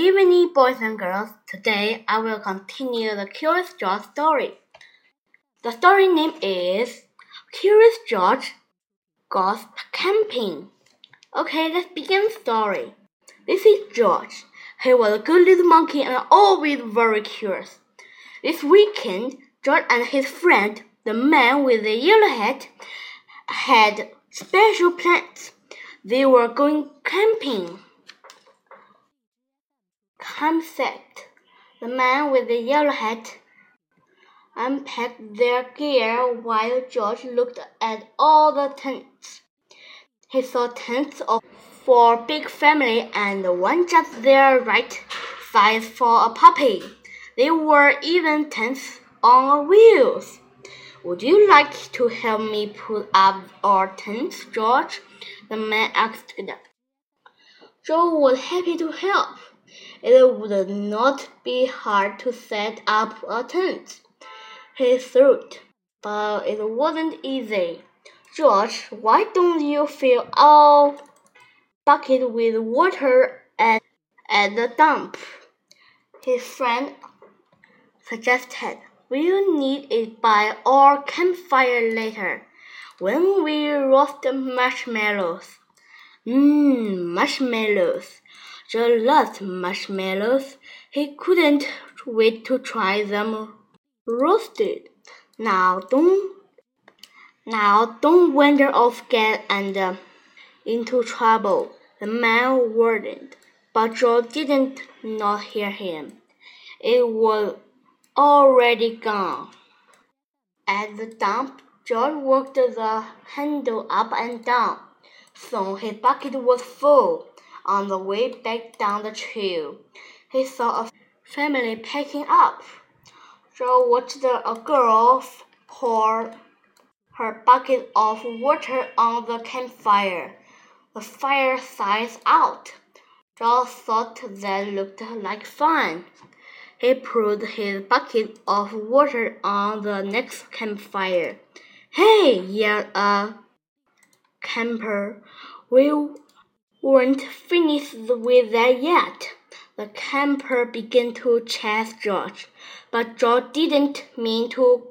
Evening, boys and girls. Today I will continue the Curious George story. The story name is Curious George Goes Camping. Okay, let's begin the story. This is George. He was a good little monkey and always very curious. This weekend, George and his friend, the man with the yellow hat, had special plans. They were going camping. Campsite. The man with the yellow hat unpacked their gear while George looked at all the tents. He saw tents of for a big family and one just the right size for a puppy. There were even tents on wheels. Would you like to help me put up our tents, George? The man asked. George was happy to help. It would not be hard to set up a tent, he thought, but it wasn't easy. George, why don't you fill our bucket with water at, at the dump? His friend suggested. We'll need it by our campfire later, when we roast marshmallows. Mmm, marshmallows. George loved marshmallows. He couldn't wait to try them roasted. Now don't, now don't wander off again and uh, into trouble. The man warned, but George didn't not hear him. It was already gone. At the dump, George worked the handle up and down. Soon his bucket was full. On the way back down the trail, he saw a family packing up. George watched a girl pour her bucket of water on the campfire. The fire sized out. George thought that looked like fun. He poured his bucket of water on the next campfire. Hey, yelled a camper. We weren't finished with that yet. The camper began to chase George, but George didn't mean to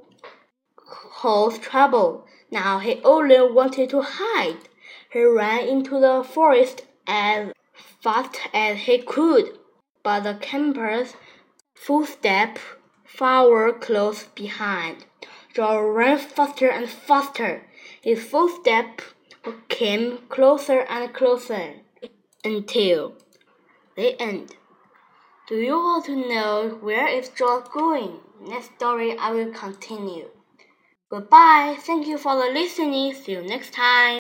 cause trouble. Now he only wanted to hide. He ran into the forest as fast as he could, but the campers footsteps followed close behind. George ran faster and faster. His footsteps came closer and closer until the end. Do you want to know where is George going? Next story I will continue. Goodbye. Thank you for the listening. See you next time.